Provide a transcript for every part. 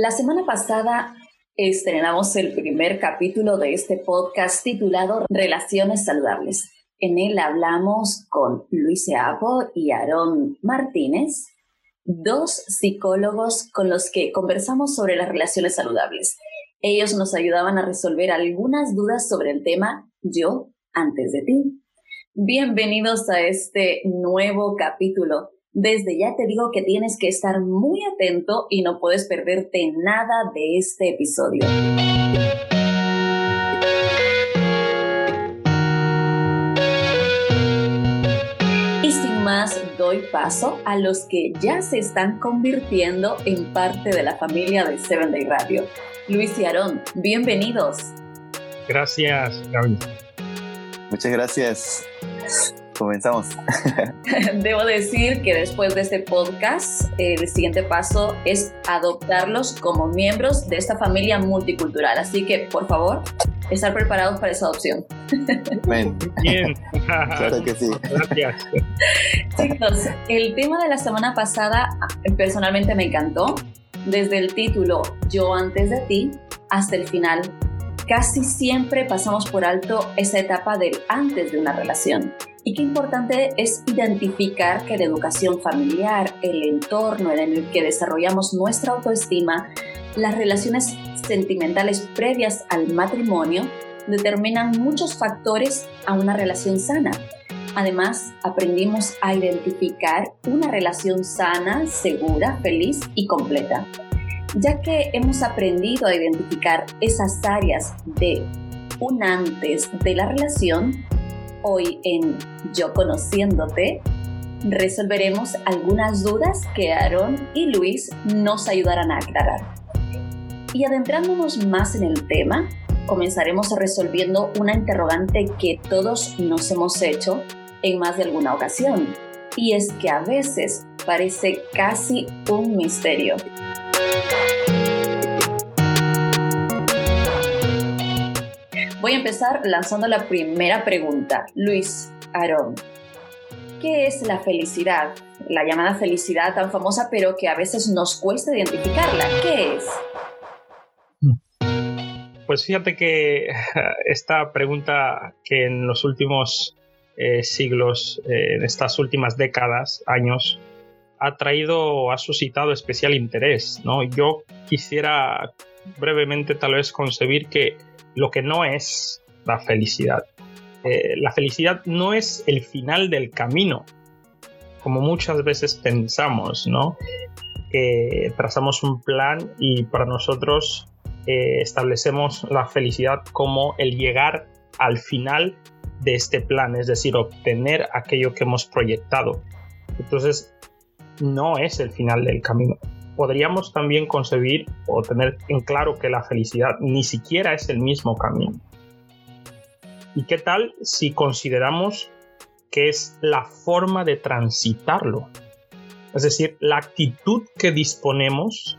La semana pasada estrenamos el primer capítulo de este podcast titulado Relaciones Saludables. En él hablamos con Luis Apo y Aarón Martínez, dos psicólogos con los que conversamos sobre las relaciones saludables. Ellos nos ayudaban a resolver algunas dudas sobre el tema Yo antes de ti. Bienvenidos a este nuevo capítulo desde ya te digo que tienes que estar muy atento y no puedes perderte nada de este episodio. Y sin más, doy paso a los que ya se están convirtiendo en parte de la familia de Seven Day Radio. Luis y Aarón, bienvenidos. Gracias, Gaby. Muchas gracias comenzamos. Debo decir que después de este podcast, el siguiente paso es adoptarlos como miembros de esta familia multicultural. Así que, por favor, estar preparados para esa adopción. Bien. claro que sí. Gracias. Chicos, el tema de la semana pasada personalmente me encantó. Desde el título Yo antes de ti hasta el final casi siempre pasamos por alto esa etapa del antes de una relación. Y qué importante es identificar que la educación familiar, el entorno en el que desarrollamos nuestra autoestima, las relaciones sentimentales previas al matrimonio determinan muchos factores a una relación sana. Además, aprendimos a identificar una relación sana, segura, feliz y completa ya que hemos aprendido a identificar esas áreas de un antes de la relación, hoy en Yo Conociéndote, resolveremos algunas dudas que Aaron y Luis nos ayudarán a aclarar. Y adentrándonos más en el tema, comenzaremos resolviendo una interrogante que todos nos hemos hecho en más de alguna ocasión, y es que a veces parece casi un misterio. Voy a empezar lanzando la primera pregunta. Luis, Aarón, ¿qué es la felicidad? La llamada felicidad tan famosa, pero que a veces nos cuesta identificarla. ¿Qué es? Pues fíjate que esta pregunta que en los últimos eh, siglos, eh, en estas últimas décadas, años, ha traído, ha suscitado especial interés. ¿no? Yo quisiera brevemente tal vez concebir que lo que no es la felicidad. Eh, la felicidad no es el final del camino, como muchas veces pensamos, ¿no? Que trazamos un plan y para nosotros eh, establecemos la felicidad como el llegar al final de este plan, es decir, obtener aquello que hemos proyectado. Entonces, no es el final del camino podríamos también concebir o tener en claro que la felicidad ni siquiera es el mismo camino. ¿Y qué tal si consideramos que es la forma de transitarlo? Es decir, la actitud que disponemos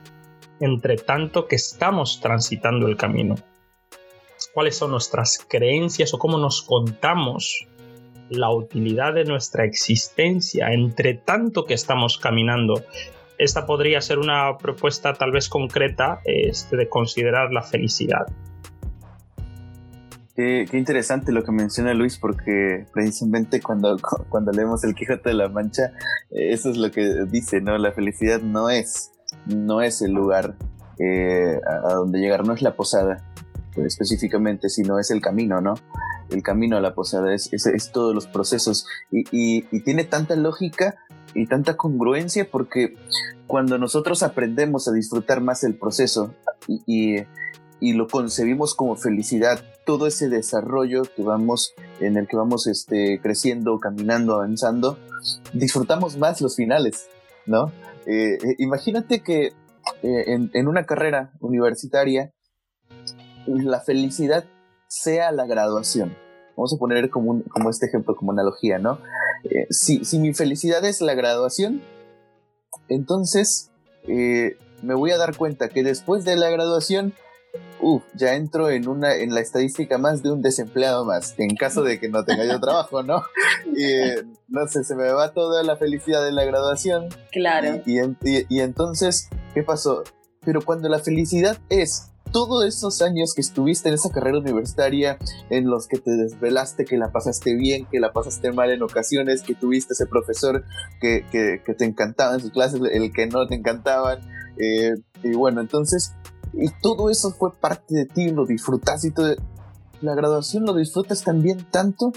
entre tanto que estamos transitando el camino. ¿Cuáles son nuestras creencias o cómo nos contamos la utilidad de nuestra existencia entre tanto que estamos caminando esta podría ser una propuesta tal vez concreta este, de considerar la felicidad. Qué, interesante lo que menciona Luis, porque precisamente cuando, cuando leemos el Quijote de la Mancha, eh, eso es lo que dice, ¿no? La felicidad no es, no es el lugar eh, a, donde llegar, no es la posada específicamente, sino es el camino, ¿no? El camino a la posada, es, es, todos los procesos. y, tiene tanta lógica y tanta congruencia porque cuando nosotros aprendemos a disfrutar más el proceso y, y, lo concebimos como felicidad, todo ese desarrollo que vamos, en el que vamos este, creciendo, caminando, avanzando, disfrutamos más los finales, ¿no? Eh, eh, imagínate que eh, en, en una carrera universitaria, la felicidad sea la graduación Vamos a poner como, como este ejemplo, como analogía, ¿no? Eh, si, mi felicidad es la graduación, entonces eh, me voy a dar cuenta que después de la graduación, uff, ya entro en, una, en la estadística más de un desempleado más, en caso de que no tenga yo trabajo, ¿no? Y, eh, no sé, se me va toda la felicidad de la graduación. Claro. Y, y entonces, ¿qué pasó? pero cuando la felicidad es todos esos años que estuviste en esa carrera universitaria, en los que te desvelaste, que la pasaste bien, que la pasaste mal en ocasiones, que tuviste ese profesor que, te encantaba en sus clases, el que no te encantaban, eh, y bueno, entonces, y todo eso fue parte de ti, lo disfrutaste y todo. La graduación lo disfrutas también tanto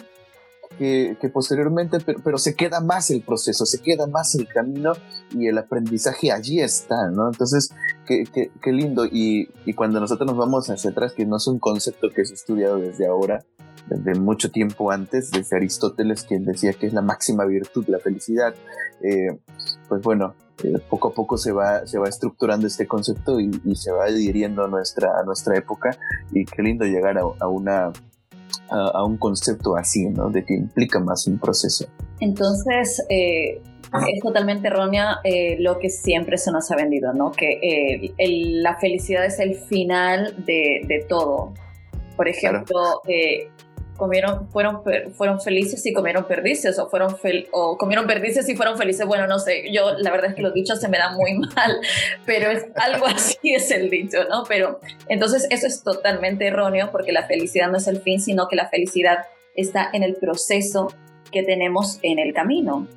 que, posteriormente, pero, se queda más el proceso, se queda más el camino y el aprendizaje allí está, ¿no? Entonces, qué, qué, lindo. Y, y, cuando nosotros nos vamos hacia atrás, que no es un concepto que ha estudiado desde ahora, desde mucho tiempo antes, desde Aristóteles, quien decía que es la máxima virtud, la felicidad, eh, pues bueno, eh, poco a poco se va, se va estructurando este concepto y, se va adhiriendo a nuestra, a nuestra época y qué lindo llegar a, una a, un concepto así, ¿no? De que implica más un proceso. Entonces, eh, es totalmente errónea lo que siempre se nos ha vendido, ¿no? Que la felicidad es el final de, de todo. Por ejemplo, comieron, fueron, fueron felices y comieron perdices, o, fueron o comieron perdices y fueron felices. Bueno, no sé, yo la verdad es que los dichos se me dan muy mal, pero es algo así es el dicho, ¿no? Pero entonces eso es totalmente erróneo porque la felicidad no es el fin, sino que la felicidad está en el proceso que tenemos en el camino.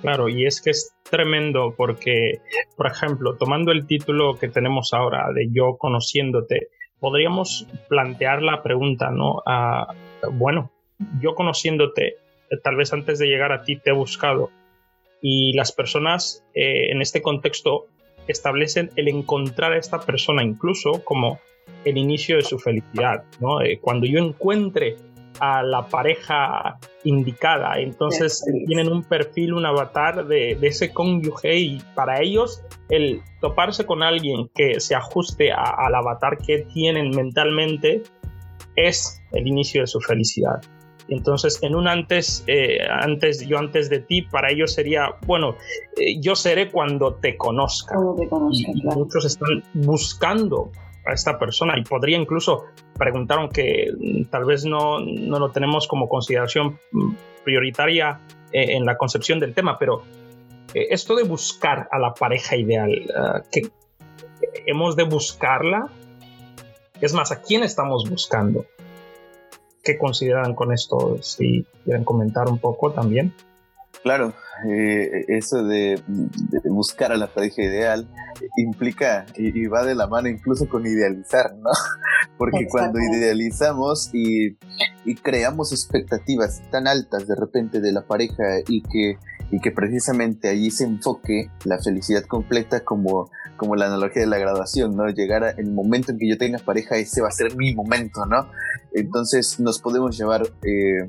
Claro, y es que es tremendo porque, por ejemplo, tomando el título que tenemos ahora de Yo conociéndote, podríamos plantear la pregunta, ¿no? bueno, yo conociéndote, eh, tal vez antes de llegar a ti te he buscado y las personas eh, en este contexto establecen el encontrar a esta persona incluso como el inicio de su felicidad, ¿no? Eh, cuando yo encuentre a la pareja indicada. Entonces tienen un perfil, un avatar de, ese cónyuge y para ellos el toparse con alguien que se ajuste al avatar que tienen mentalmente es el inicio de su felicidad. Entonces, en un antes, eh, antes, yo antes de ti, para ellos sería, bueno, eh, yo seré cuando te conozca. Muchos están buscando a esta persona y podría incluso preguntar, aunque mm, tal vez no, no lo tenemos como consideración mm, prioritaria eh, en la concepción del tema, pero esto de buscar a la pareja ideal, que hemos de buscarla es más, ¿a quién estamos buscando? ¿Qué consideran con esto? Si quieren comentar un poco también. Claro, eh, eso de, buscar a la pareja ideal implica y, va de la mano incluso con idealizar, ¿no? Porque cuando idealizamos y, y, creamos expectativas tan altas de repente de la pareja y que, y que precisamente allí se enfoque la felicidad completa como como la analogía de la graduación, ¿no? Llegar el momento en que yo tenga pareja, ese va a ser mi momento, ¿no? Entonces nos podemos llevar eh,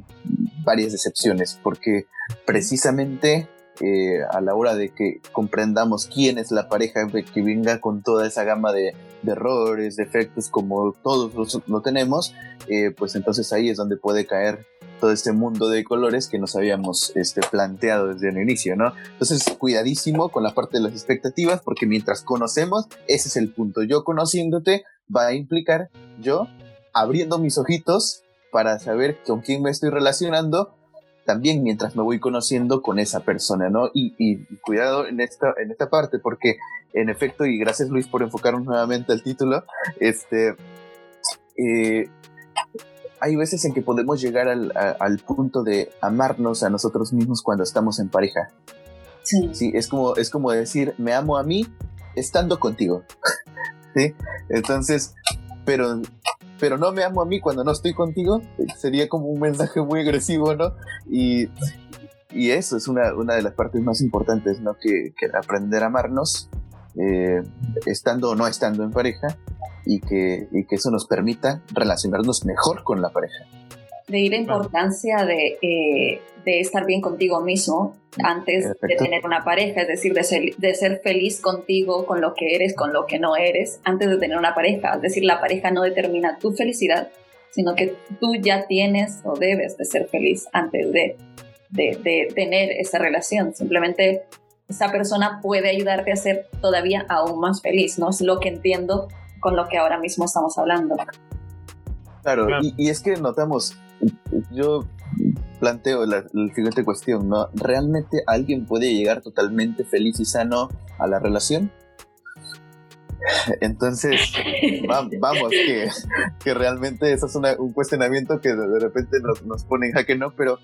varias decepciones, porque precisamente eh, a la hora de que comprendamos quién es la pareja que venga con toda esa gama de, errores, defectos, como todos lo tenemos, eh, pues entonces ahí es donde puede caer todo este mundo de colores que nos habíamos este, planteado desde el inicio, ¿no? Entonces, cuidadísimo con la parte de las expectativas, porque mientras conocemos, ese es el punto. Yo conociéndote va a implicar yo abriendo mis ojitos para saber con quién me estoy relacionando, también mientras me voy conociendo con esa persona, ¿no? Y, cuidado en esta, en esta parte, porque en efecto, y gracias Luis por enfocarnos nuevamente al título, este, eh, hay veces en que podemos llegar al, punto de amarnos a nosotros mismos cuando estamos en pareja. Sí. sí. es como, es como decir, me amo a mí estando contigo. ¿Sí? Entonces, pero, pero no me amo a mí cuando no estoy contigo, sería como un mensaje muy agresivo, ¿no? Y, y eso es una, una, de las partes más importantes, ¿no? Que, que aprender a amarnos, eh, estando o no estando en pareja, y que, y que eso nos permita relacionarnos mejor con la pareja. De ir la importancia de, eh, de estar bien contigo mismo antes de tener una pareja, es decir, de ser, de ser feliz contigo, con lo que eres, con lo que no eres, antes de tener una pareja. Es decir, la pareja no determina tu felicidad, sino que tú ya tienes o debes de ser feliz antes de, de, de tener esa relación. Simplemente esa persona puede ayudarte a ser todavía aún más feliz, ¿no? Es lo que entiendo con lo que ahora mismo estamos hablando. Claro, Y, es que notamos, yo planteo la, siguiente cuestión, ¿no? ¿Realmente alguien puede llegar totalmente feliz y sano a la relación? Entonces, vamos, que, realmente eso es un cuestionamiento que de, repente nos, nos, pone en jaque, ¿no? Pero,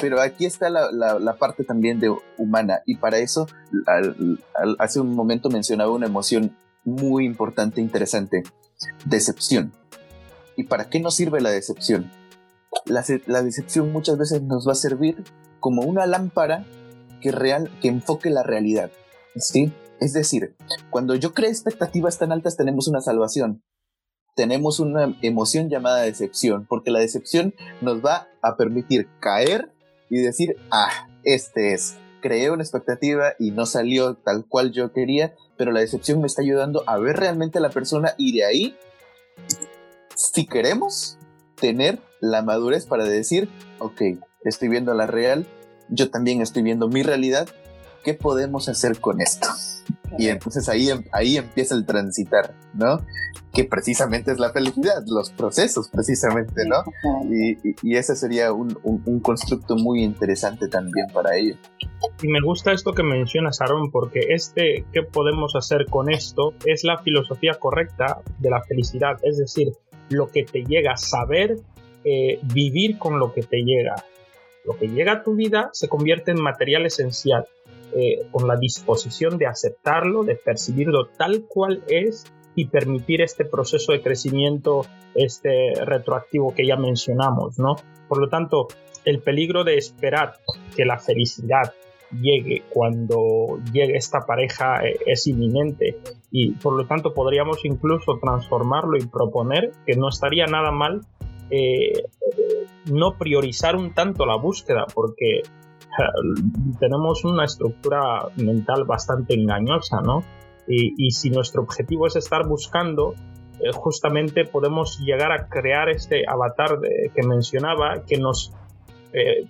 pero aquí está la, la, parte también de humana y para eso, hace un momento mencionaba una emoción muy importante, interesante, decepción. ¿Y para qué nos sirve la decepción? La, la decepción muchas veces nos va a servir como una lámpara que, real, que enfoque la realidad. ¿sí? Es decir, cuando yo creo expectativas tan altas tenemos una salvación. Tenemos una emoción llamada decepción, porque la decepción nos va a permitir caer y decir, ah, este es. Creé una expectativa y no salió tal cual yo quería, pero la decepción me está ayudando a ver realmente a la persona y de ahí, si queremos tener la madurez para decir, ok, estoy viendo la real, yo también estoy viendo mi realidad, ¿qué podemos hacer con esto? Y entonces ahí, ahí empieza el transitar, ¿no? Que precisamente es la felicidad, los procesos precisamente, ¿no? Y, ese sería un, constructo muy interesante también para ello. Y me gusta esto que mencionas, Aaron, porque este, ¿qué podemos hacer con esto? Es la filosofía correcta de la felicidad, es decir, lo que te llega, saber eh, vivir con lo que te llega. Lo que llega a tu vida se convierte en material esencial eh, con la disposición de aceptarlo, de percibirlo tal cual es y permitir este proceso de crecimiento este retroactivo que ya mencionamos, ¿no? Por lo tanto, el peligro de esperar que la felicidad llegue cuando llegue esta pareja eh, es inminente y por lo tanto podríamos incluso transformarlo y proponer que no estaría nada mal eh, no priorizar un tanto la búsqueda porque tenemos una estructura mental bastante engañosa, ¿no? Y, si nuestro objetivo es estar buscando, eh, justamente podemos llegar a crear este avatar que mencionaba que nos, eh,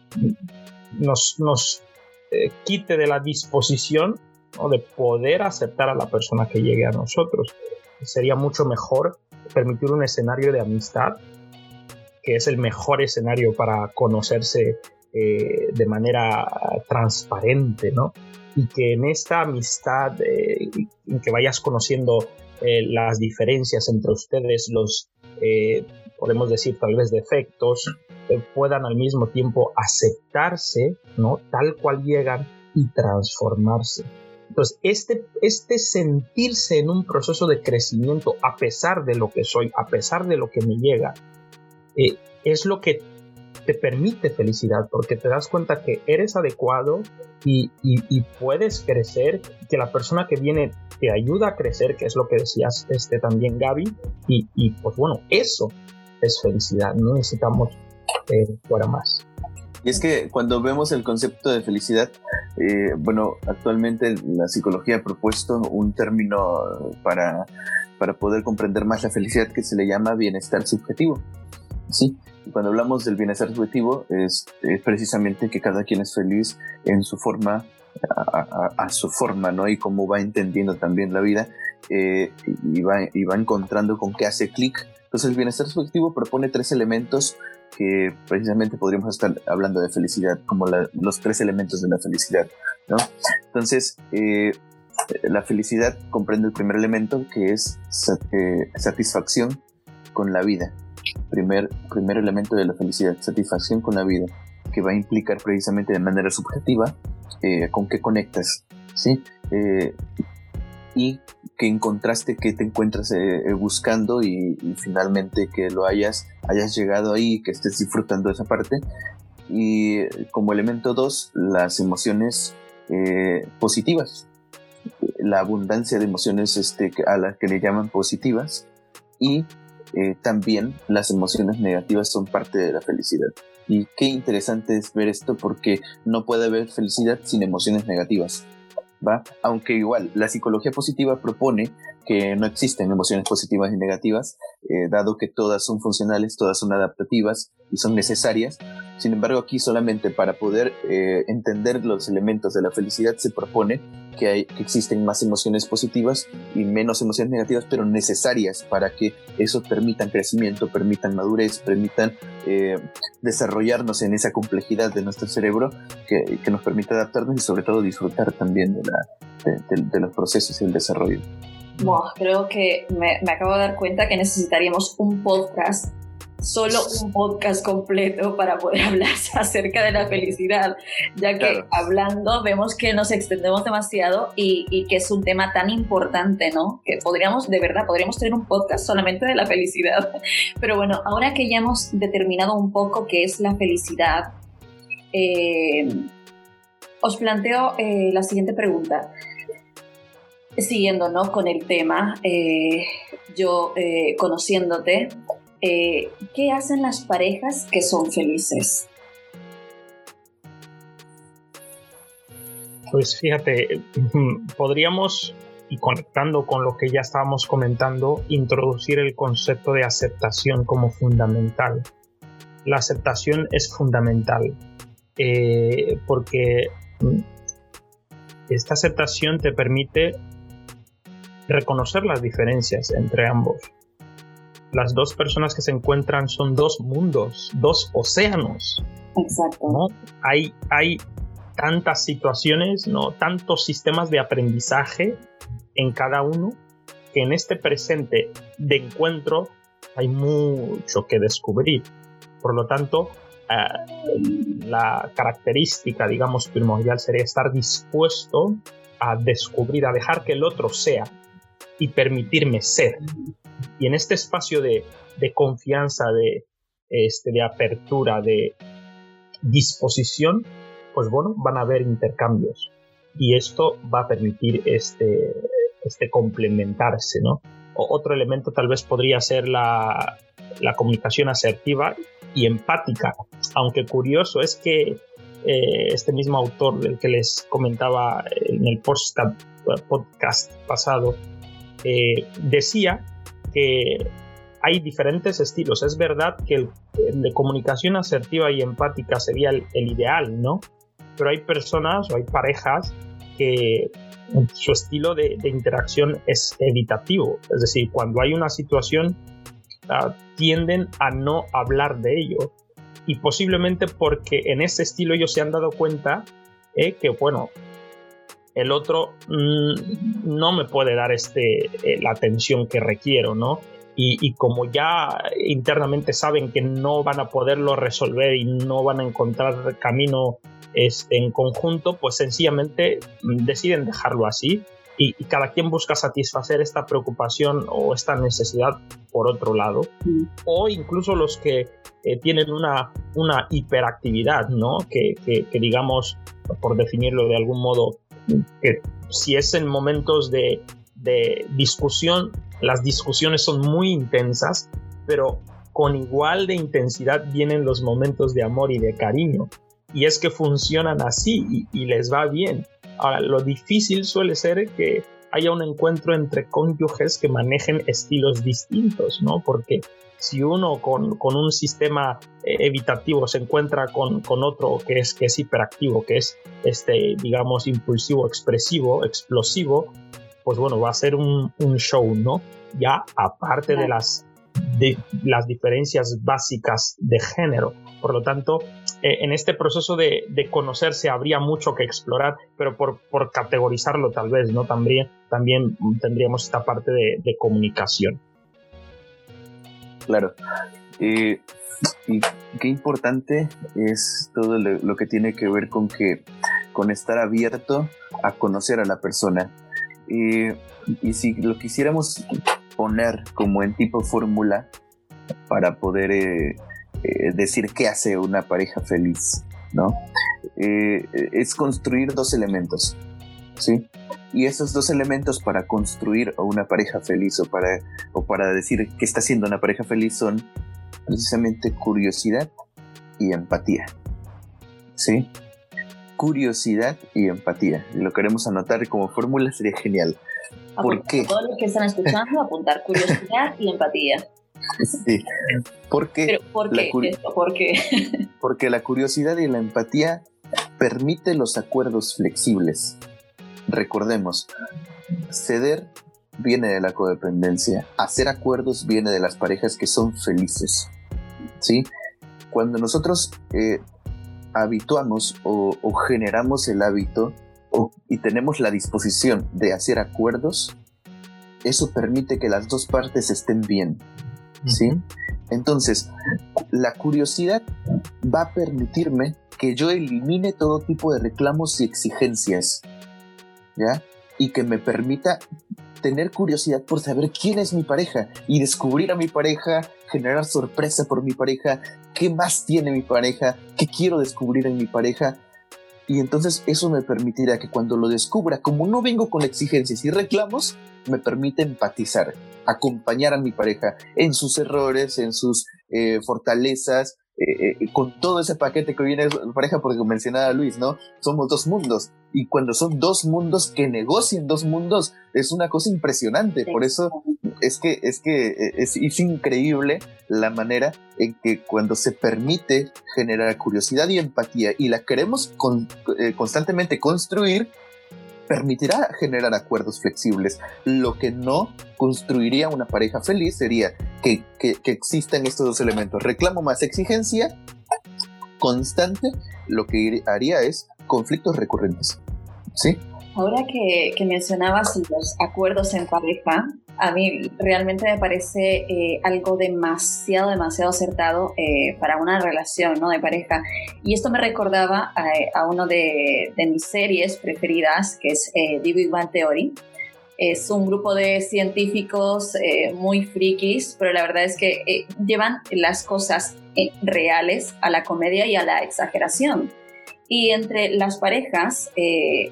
nos, eh, quite de la disposición de poder aceptar a la persona que llegue a nosotros. Sería mucho mejor permitir un escenario de amistad, que es el mejor escenario para conocerse eh, de manera transparente, ¿no? Y que en esta amistad, eh, que vayas conociendo eh, las diferencias entre ustedes, los, podemos decir, tal vez defectos, puedan al mismo tiempo aceptarse, ¿no? Tal cual llegan y transformarse. Entonces, este, este sentirse en un proceso de crecimiento a pesar de lo que soy, a pesar de lo que me llega, es lo que te permite felicidad porque te das cuenta que eres adecuado y, puedes crecer, que la persona que viene te ayuda a crecer, que es lo que decías este, también Gaby, y, pues bueno, eso es felicidad, no necesitamos eh, fuera más. Y es que cuando vemos el concepto de felicidad, eh, bueno, actualmente la psicología ha propuesto un término para, para poder comprender más la felicidad que se le llama bienestar subjetivo. ¿Sí? cuando hablamos del bienestar subjetivo, es, precisamente que cada quien es feliz en su forma, a, su forma, ¿no? Y cómo va entendiendo también la vida eh, y, va, y va encontrando con qué hace clic. Entonces, el bienestar subjetivo propone tres elementos que precisamente podríamos estar hablando de felicidad, como los tres elementos de la felicidad, ¿no? Entonces, eh, la felicidad comprende el primer elemento que es eh, satisfacción con la vida primer, primer elemento de la felicidad, satisfacción con la vida, que va a implicar precisamente de manera subjetiva eh, con qué conectas, ¿sí? Eh, y que encontraste que te encuentras eh, buscando y, finalmente que lo hayas, hayas llegado ahí, que estés disfrutando esa parte. Y como elemento dos, las emociones positivas, la abundancia de emociones este, a las que le llaman positivas y eh, también las emociones negativas son parte de la felicidad. Y qué interesante es ver esto porque no puede haber felicidad sin emociones negativas. ¿va? Aunque igual la psicología positiva propone que no existen emociones positivas y negativas, eh, dado que todas son funcionales, todas son adaptativas y son necesarias. Sin embargo, aquí solamente para poder eh, entender los elementos de la felicidad se propone que, hay, que existen más emociones positivas y menos emociones negativas, pero necesarias para que eso permitan crecimiento, permitan madurez, permitan eh, desarrollarnos en esa complejidad de nuestro cerebro que, nos permite adaptarnos y sobre todo disfrutar también de, la, de los procesos y el desarrollo. creo que me, me, acabo de dar cuenta que necesitaríamos un podcast solo un podcast completo para poder hablar acerca de la felicidad, ya que hablando vemos que nos extendemos demasiado y, y, que es un tema tan importante, ¿no? Que podríamos, de verdad, podríamos tener un podcast solamente de la felicidad. Pero bueno, ahora que ya hemos determinado un poco qué es la felicidad, eh, os planteo eh, la siguiente pregunta. Siguiendo ¿no? con el tema, eh, yo conociéndote, eh, ¿qué hacen las parejas que son felices? Pues fíjate, podríamos, y conectando con lo que ya estábamos comentando, introducir el concepto de aceptación como fundamental. La aceptación es fundamental eh, porque esta aceptación te permite reconocer las diferencias entre ambos las dos personas que se encuentran son dos mundos, dos océanos. Exacto. ¿no? Hay, hay tantas situaciones, ¿no? tantos sistemas de aprendizaje en cada uno, que en este presente de encuentro hay mucho que descubrir. Por lo tanto, eh, la característica, digamos, primordial sería estar dispuesto a descubrir, a dejar que el otro sea y permitirme ser. Y en este espacio de, confianza, de, este, de apertura, de disposición, pues bueno, van a haber intercambios. Y esto va a permitir este, este complementarse, ¿no? otro elemento tal vez podría ser la, comunicación asertiva y empática. Aunque curioso es que eh, este mismo autor del que les comentaba en el podcast pasado eh, decía que hay diferentes estilos. Es verdad que el, de comunicación asertiva y empática sería el, ideal, ¿no? Pero hay personas o hay parejas que su estilo de, interacción es evitativo. Es decir, cuando hay una situación ah, tienden a no hablar de ello. Y posiblemente porque en ese estilo ellos se han dado cuenta eh, que, bueno, el otro mm, no me puede dar este, eh, la atención que requiero, ¿no? Y, como ya internamente saben que no van a poderlo resolver y no van a encontrar camino este, en conjunto, pues sencillamente deciden dejarlo así y, cada quien busca satisfacer esta preocupación o esta necesidad por otro lado. O incluso los que eh, tienen una, una hiperactividad, ¿no? Que, que, digamos, por definirlo de algún modo, que si es en momentos de, discusión, las discusiones son muy intensas, pero con igual de intensidad vienen los momentos de amor y de cariño. Y es que funcionan así y, les va bien. Ahora, lo difícil suele ser que haya un encuentro entre cónyuges que manejen estilos distintos, ¿no? Porque si uno con, un sistema eh, evitativo se encuentra con, otro que es, que es hiperactivo, que es, este, digamos, impulsivo, expresivo, explosivo, pues bueno, va a ser un, show, ¿no? Ya aparte de las, de las diferencias básicas de género. Por lo tanto, eh, en este proceso de, conocerse habría mucho que explorar, pero por, categorizarlo tal vez, ¿no? También, también tendríamos esta parte de comunicación. Claro. y qué importante es todo lo, que tiene que ver con que con estar abierto a conocer a la persona. y si lo quisiéramos poner como en tipo fórmula para poder eh, eh, decir qué hace una pareja feliz, ¿no? Eh, es construir dos elementos, ¿sí? Y esos dos elementos para construir una pareja feliz o para, o para decir que está siendo una pareja feliz son precisamente curiosidad y empatía. ¿Sí? Curiosidad y empatía. Y lo queremos anotar como fórmula, sería genial. ¿Por qué? Todos los que están escuchando, apuntar curiosidad y empatía. Sí. ¿Por qué? ¿Por qué? ¿Por qué? Porque la curiosidad y la empatía permite los acuerdos flexibles Recordemos, ceder viene de la codependencia, hacer acuerdos viene de las parejas que son felices. ¿sí? Cuando nosotros eh, habituamos o, generamos el hábito y tenemos la disposición de hacer acuerdos, eso permite que las dos partes estén bien. ¿Sí? Entonces, la curiosidad va a permitirme que yo elimine todo tipo de reclamos y exigencias. ¿Ya? Y que me permita tener curiosidad por saber quién es mi pareja y descubrir a mi pareja, generar sorpresa por mi pareja, qué más tiene mi pareja, qué quiero descubrir en mi pareja. Y entonces eso me permitirá que cuando lo descubra, como no vengo con exigencias y reclamos, me permite empatizar, acompañar a mi pareja en sus errores, en sus eh, fortalezas, eh, eh, con todo ese paquete que viene pareja, porque mencionaba Luis, ¿no? Somos dos mundos. Y cuando son dos mundos que negocian dos mundos, es una cosa impresionante. Por eso es que, es que eh, es, es, increíble la manera en que cuando se permite generar curiosidad y empatía y la queremos con, constantemente construir, permitirá generar acuerdos flexibles. Lo que no construiría una pareja feliz sería que, que, existan estos dos elementos. Reclamo más exigencia constante, lo que haría es conflictos recurrentes. ¿Sí? Ahora que, que mencionabas los acuerdos en pareja, a mí realmente me parece eh, algo demasiado, demasiado acertado eh, para una relación ¿no? de pareja. Y esto me recordaba a, una de, mis series preferidas, que es eh, The Big Bang Theory. Es un grupo de científicos eh, muy frikis, pero la verdad es que eh, llevan las cosas reales a la comedia y a la exageración. Y entre las parejas,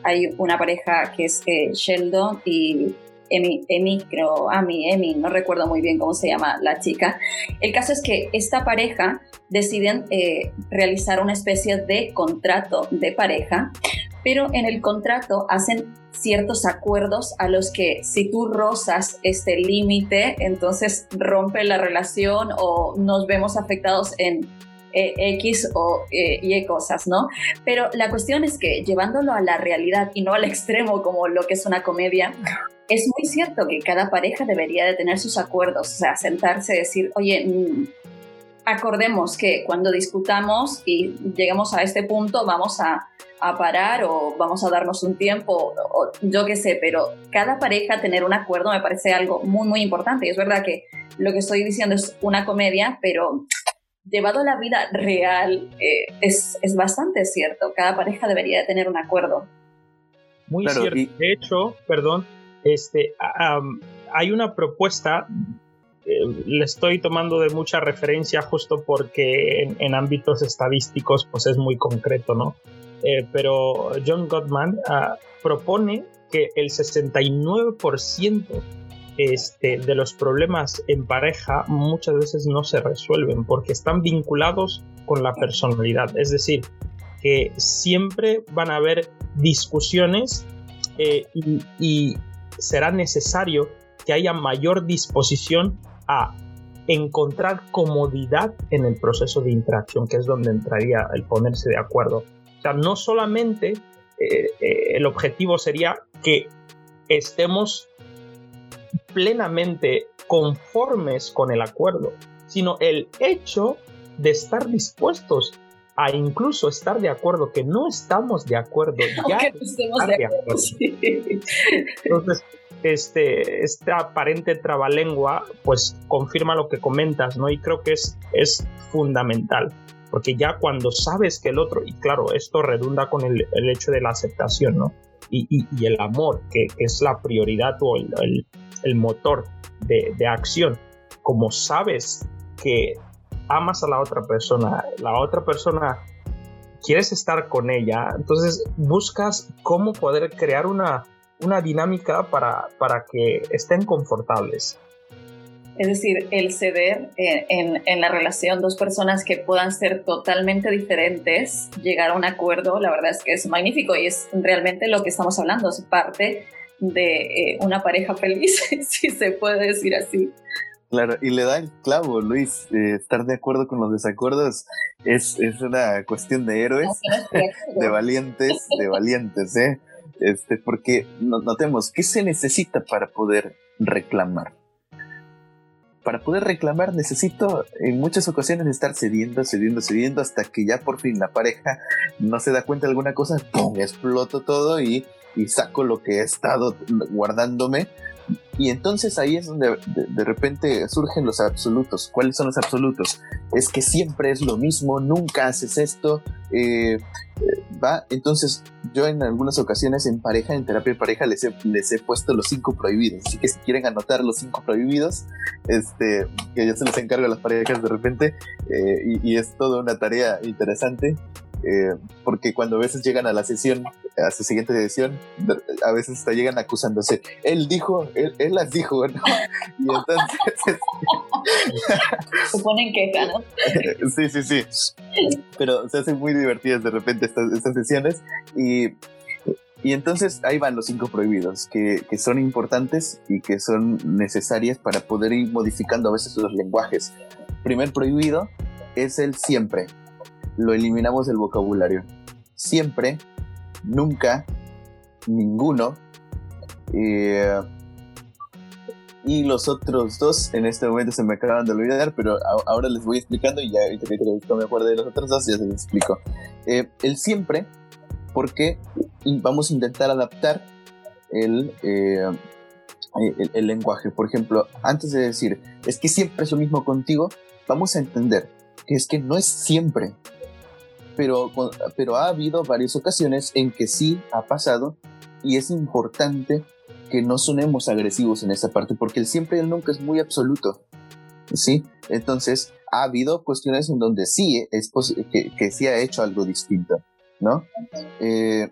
hay una pareja que es Sheldon y Emi, Emi, creo, Ami, Emi, no recuerdo muy bien cómo se llama la chica. El caso es que esta pareja deciden eh, realizar una especie de contrato de pareja, pero en el contrato hacen ciertos acuerdos a los que si tú rozas este límite, entonces rompe la relación o nos vemos afectados en eh, X o eh, Y cosas, ¿no? Pero la cuestión es que llevándolo a la realidad y no al extremo como lo que es una comedia, es muy cierto que cada pareja debería de tener sus acuerdos, o sea, sentarse y decir, oye, mm, acordemos que cuando discutamos y lleguemos a este punto vamos a, a parar o vamos a darnos un tiempo, o, yo qué sé, pero cada pareja tener un acuerdo me parece algo muy, muy importante. Y es verdad que lo que estoy diciendo es una comedia, pero llevado a la vida real eh, es, es, bastante cierto. Cada pareja debería de tener un acuerdo. Muy cierto. De hecho, perdón, este, hay una propuesta, eh, le estoy tomando de mucha referencia justo porque en, ámbitos estadísticos pues es muy concreto, ¿no? Eh, pero John Gottman ah, propone que el 69% este, de los problemas en pareja muchas veces no se resuelven porque están vinculados con la personalidad. Es decir, que siempre van a haber discusiones eh, y, será necesario que haya mayor disposición a encontrar comodidad en el proceso de interacción, que es donde entraría el ponerse de acuerdo. O sea, no solamente eh, eh, el objetivo sería que estemos plenamente conformes con el acuerdo, sino el hecho de estar dispuestos a incluso estar de acuerdo que no estamos de acuerdo ya de acuerdo. entonces este esta aparente trabalengua pues confirma lo que comentas no y creo que es es fundamental porque ya cuando sabes que el otro y claro esto redunda con el, el hecho de la aceptación no y, y, el amor que, que, es la prioridad o el, el, el motor de, de acción. Como sabes que amas a la otra persona, la otra persona quieres estar con ella, entonces buscas cómo poder crear una, una dinámica para, para que estén confortables. Es decir, el ceder en, en, la relación, dos personas que puedan ser totalmente diferentes, llegar a un acuerdo, la verdad es que es magnífico y es realmente lo que estamos hablando, es parte de eh, una pareja feliz, si se puede decir así. Claro, y le da el clavo, Luis. Eh, estar de acuerdo con los desacuerdos es, es una cuestión de héroes, de valientes, de valientes, ¿eh? Este, porque notemos, ¿qué se necesita para poder reclamar? para poder reclamar necesito en muchas ocasiones estar cediendo, cediendo, cediendo hasta que ya por fin la pareja no se da cuenta de alguna cosa, ¡pum! exploto todo y, y saco lo que he estado guardándome y entonces ahí es donde de, repente surgen los absolutos. ¿Cuáles son los absolutos? Es que siempre es lo mismo, nunca haces esto. Eh, ¿Va? Entonces yo en algunas ocasiones en pareja, en terapia de pareja, les he, les he puesto los cinco prohibidos. Así que si quieren anotar los cinco prohibidos, este, que yo se los encargo a las parejas de repente, eh, y, y es toda una tarea interesante. Eh, porque cuando a veces llegan a la sesión, a su siguiente sesión, a veces hasta llegan acusándose. Él dijo, él, las dijo, ¿no? Y entonces. se ponen queja, ¿no? sí, sí, sí. Pero se hacen muy divertidas de repente estas, estas sesiones y. Y entonces ahí van los cinco prohibidos, que, que, son importantes y que son necesarias para poder ir modificando a veces los lenguajes. Primer prohibido es el siempre lo eliminamos del vocabulario. Siempre, nunca, ninguno. Eh, y los otros dos en este momento se me acaban de olvidar, pero ahora les voy explicando y ya que me acuerdo de los otros dos ya se los explico. Eh, el siempre, porque vamos a intentar adaptar eh, el, el, lenguaje. Por ejemplo, antes de decir, es que siempre es lo mismo contigo, vamos a entender que es que no es siempre, pero, pero ha habido varias ocasiones en que sí ha pasado y es importante que no sonemos agresivos en esa parte porque el siempre y el nunca es muy absoluto. ¿Sí? Entonces, ha habido cuestiones en donde sí es que, que sí ha hecho algo distinto, ¿no? Eh,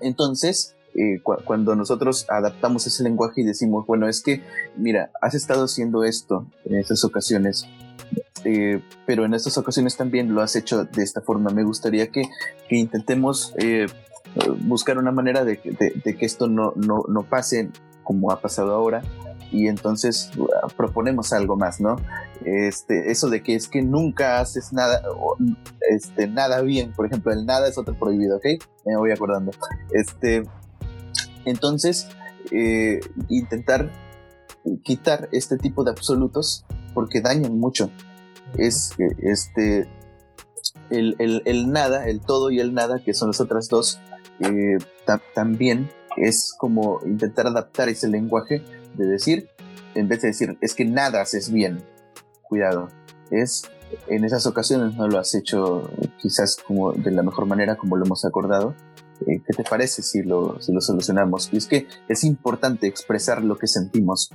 entonces, eh, cuando nosotros adaptamos ese lenguaje y decimos, bueno, es que, mira, has estado haciendo esto en estas ocasiones, eh, pero en estas ocasiones también lo has hecho de esta forma. Me gustaría que, que intentemos eh, buscar una manera de, que esto no, no, no, pase como ha pasado ahora y entonces uh, proponemos algo más, ¿no? Este, eso de que es que nunca haces nada, este, nada bien, por ejemplo, el nada es otro prohibido, ¿ok? Me voy acordando. Este, entonces, eh, intentar quitar este tipo de absolutos porque dañan mucho es este el, el, nada, el todo y el nada, que son las otras dos, eh, también es como intentar adaptar ese lenguaje de decir, en vez de decir, es que nada haces bien, cuidado, es en esas ocasiones no lo has hecho quizás como de la mejor manera como lo hemos acordado. Eh, ¿Qué te parece si lo, si lo solucionamos? Y es que es importante expresar lo que sentimos,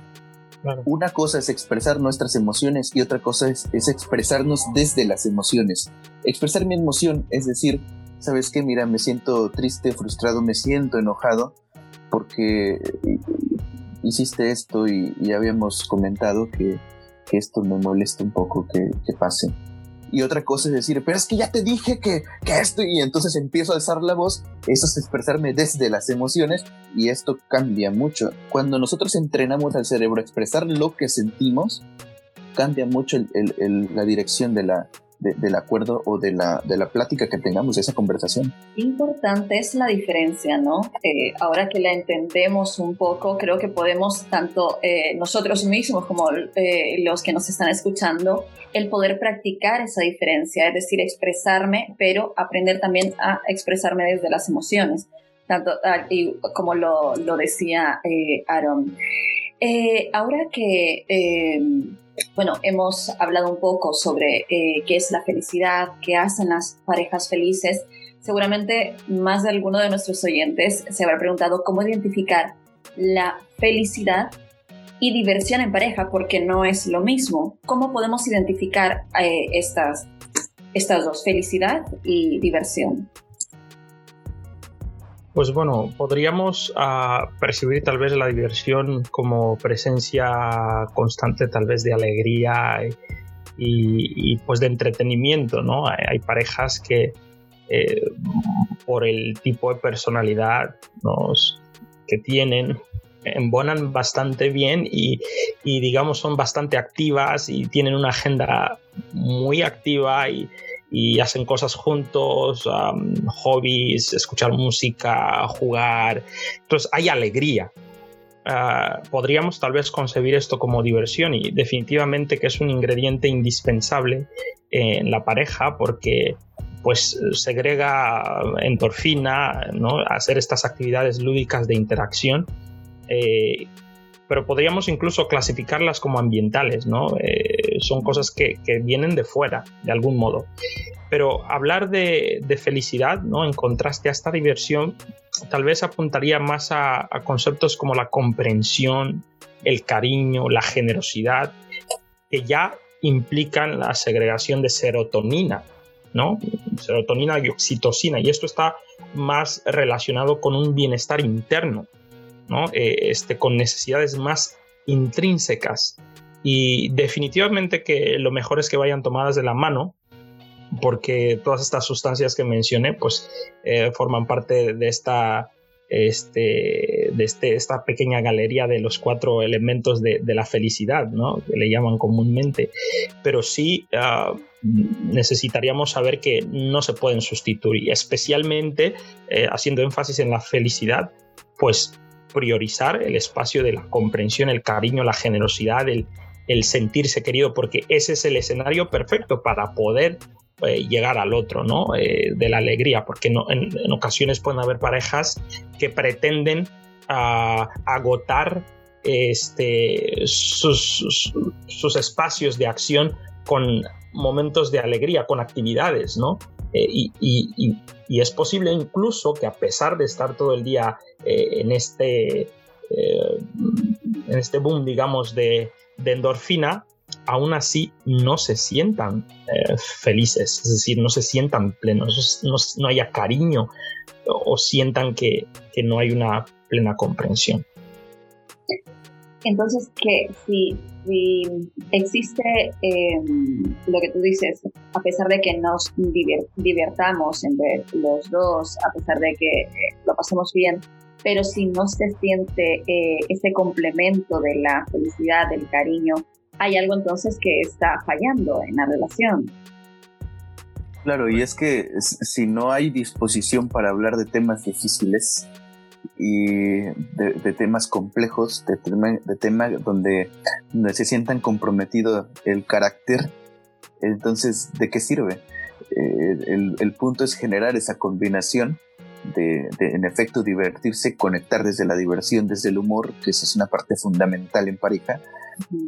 una cosa es expresar nuestras emociones y otra cosa es, expresarnos desde las emociones. Expresar mi emoción es decir, ¿sabes qué? Mira, me siento triste, frustrado, me siento enojado porque hiciste esto y, habíamos comentado que, esto me molesta un poco que, pase y otra cosa es decir, pero es que ya te dije que, que esto, y entonces empiezo a alzar la voz, eso es expresarme desde las emociones y esto cambia mucho. Cuando nosotros entrenamos al cerebro a expresar lo que sentimos, cambia mucho la dirección de la, del acuerdo o de la, de plática que tengamos, de esa conversación. Importante es la diferencia, ¿no? Eh, ahora que la entendemos un poco, creo que podemos, tanto eh, nosotros mismos como eh, los que nos están escuchando, el poder practicar esa diferencia, es decir, expresarme, pero aprender también a expresarme desde las emociones, tanto ah, y como lo, lo decía Aaron. Ahora que bueno, hemos hablado un poco sobre eh, qué es la felicidad, qué hacen las parejas felices. Seguramente más de alguno de nuestros oyentes se habrá preguntado cómo identificar la felicidad y diversión en pareja, porque no es lo mismo. ¿Cómo podemos identificar eh, estas, estas dos, felicidad y diversión? Pues bueno, podríamos ah, percibir tal vez la diversión como presencia constante tal vez de alegría y, pues de entretenimiento, ¿no? Hay, parejas que eh, por el tipo de personalidad que tienen embonan bastante bien y, y, digamos son bastante activas y tienen una agenda muy activa y, y hacen cosas juntos, hobbies, escuchar música, jugar. Entonces hay alegría. ah, podríamos tal vez concebir esto como diversión y definitivamente que es un ingrediente indispensable en la pareja porque pues segrega endorfina, ¿no? hacer estas actividades lúdicas de interacción eh, pero podríamos incluso clasificarlas como ambientales, ¿no? Eh, son cosas que, vienen de fuera, de algún modo. Pero hablar de, felicidad, ¿no? En contraste a esta diversión, tal vez apuntaría más a, conceptos como la comprensión, el cariño, la generosidad, que ya implican la segregación de serotonina, ¿no? Serotonina y oxitocina, y esto está más relacionado con un bienestar interno, eh, este, con necesidades más intrínsecas. Y definitivamente que lo mejor es que vayan tomadas de la mano, porque todas estas sustancias que mencioné, pues eh, forman parte de esta, este, de este, esta pequeña galería de los cuatro elementos de, la felicidad, ¿no? Que le llaman comúnmente. Pero sí ah, necesitaríamos saber que no se pueden sustituir, especialmente eh, haciendo énfasis en la felicidad, pues priorizar el espacio de la comprensión, el cariño, la generosidad, el, sentirse querido, porque ese es el escenario perfecto para poder eh, llegar al otro, ¿no? Eh, de la alegría, porque no, en, ocasiones pueden haber parejas que pretenden ah, agotar este, sus, sus, espacios de acción con momentos de alegría, con actividades, ¿no? Eh, y, es posible incluso que a pesar de estar todo el día eh, en, este, eh, en este boom, digamos, de, endorfina, aún así no se sientan felices, es decir, no se sientan plenos, no, haya cariño o, sientan que no hay una plena comprensión. Entonces, que si, existe em, lo que tú dices, a pesar de que nos divertamos entre los dos, a pesar de que eh, lo pasemos bien, pero si no se siente eh, ese complemento de la felicidad, del cariño, hay algo entonces que está fallando en la relación. Claro, y es que si no hay disposición para hablar de temas difíciles, y de, temas complejos, de, de temas donde, se sientan comprometido el carácter, entonces, ¿de qué sirve? Eh, el, el, punto es generar esa combinación de, de, en efecto, divertirse, conectar desde la diversión, desde el humor, que esa es una parte fundamental en pareja,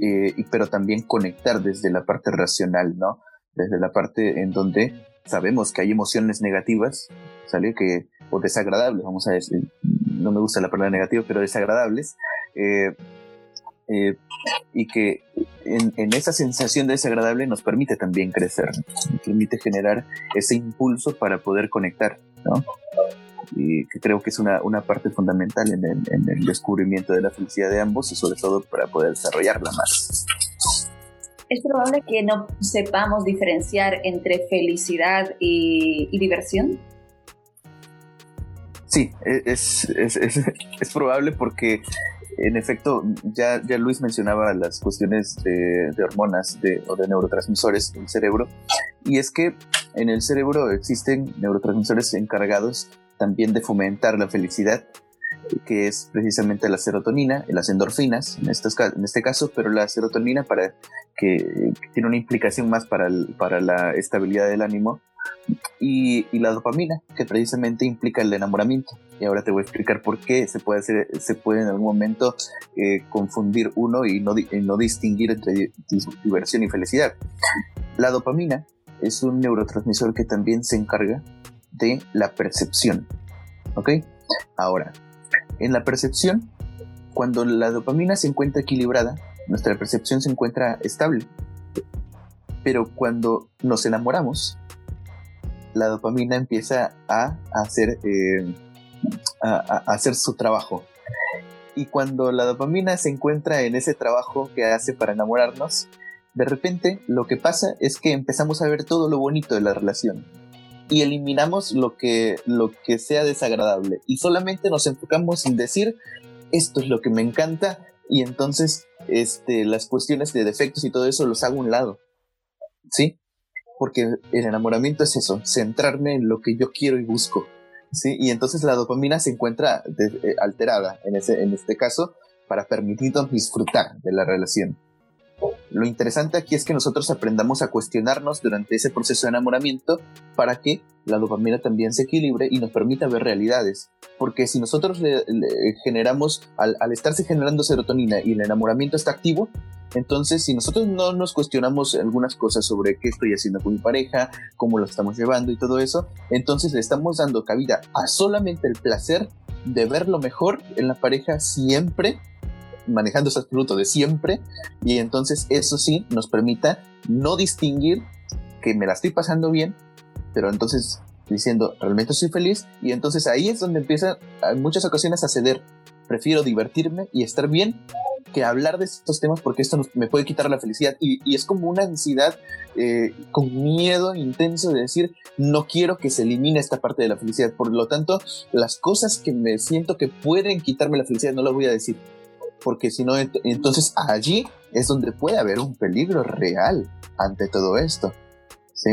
eh, pero también conectar desde la parte racional, ¿no? Desde la parte en donde sabemos que hay emociones negativas, ¿sale? Que, o desagradables, vamos a decir, no me gusta la palabra negativa, pero desagradables, eh, eh, y que en, esa sensación desagradable nos permite también crecer, nos permite generar ese impulso para poder conectar, ¿no? Y creo que es una, parte fundamental en el, en el descubrimiento de la felicidad de ambos y sobre todo para poder desarrollarla más es probable que no sepamos diferenciar entre felicidad y diversión. Sí, e, es, es, es, probable porque en efecto, ya, ya Luis mencionaba las cuestiones de, hormonas de, o de neurotransmisores del cerebro, y es que en el cerebro existen neurotransmisores encargados también de fomentar la felicidad, que es precisamente la serotonina las endorfinas, en este, en este caso, pero la serotonina para que, tiene una implicación más para, para la estabilidad del ánimo, y, la dopamina, que precisamente implica el enamoramiento. Y ahora te voy a explicar por qué se puede, hacer, se puede en algún momento eh, confundir uno y no, no distinguir entre diversión y felicidad. La dopamina es un neurotransmisor que también se encarga de la percepción. ¿Ok? Ahora, en la percepción, cuando la dopamina se encuentra equilibrada, nuestra percepción se encuentra estable. Pero cuando nos enamoramos, la dopamina empieza a hacer, eh, a, hacer su trabajo. Y cuando la dopamina se encuentra en ese trabajo que hace para enamorarnos, de repente lo que pasa es que empezamos a ver todo lo bonito de la relación y eliminamos lo que, lo que sea desagradable y solamente nos enfocamos en decir esto es lo que me encanta y entonces este, las cuestiones de defectos y todo eso los hago a un lado. ¿Sí? Porque el enamoramiento es eso, centrarme en lo que yo quiero y busco. ¿sí? Y entonces la dopamina se encuentra eh, alterada en, ese, en este caso para permitirnos disfrutar de la relación. Lo interesante aquí es que nosotros aprendamos a cuestionarnos durante ese proceso de enamoramiento para que la dopamina también se equilibre y nos permita ver realidades. Porque si nosotros generamos, al, al, estarse generando serotonina y el enamoramiento está activo, entonces si nosotros no nos cuestionamos algunas cosas sobre qué estoy haciendo con mi pareja, cómo lo estamos llevando y todo eso, entonces le estamos dando cabida a solamente el placer de ver lo mejor en la pareja siempre manejando ese absoluto de siempre y entonces eso sí nos permita no distinguir que me la estoy pasando bien, pero entonces diciendo realmente soy feliz y entonces ahí es donde empieza en muchas ocasiones a ceder. Prefiero divertirme y estar bien que hablar de estos temas porque esto me puede quitar la felicidad y, es como una ansiedad eh, con miedo intenso de decir no quiero que se elimine esta parte de la felicidad por lo tanto las cosas que me siento que pueden quitarme la felicidad no las voy a decir porque si no, entonces allí es donde puede haber un peligro real ante todo esto. ¿Sí?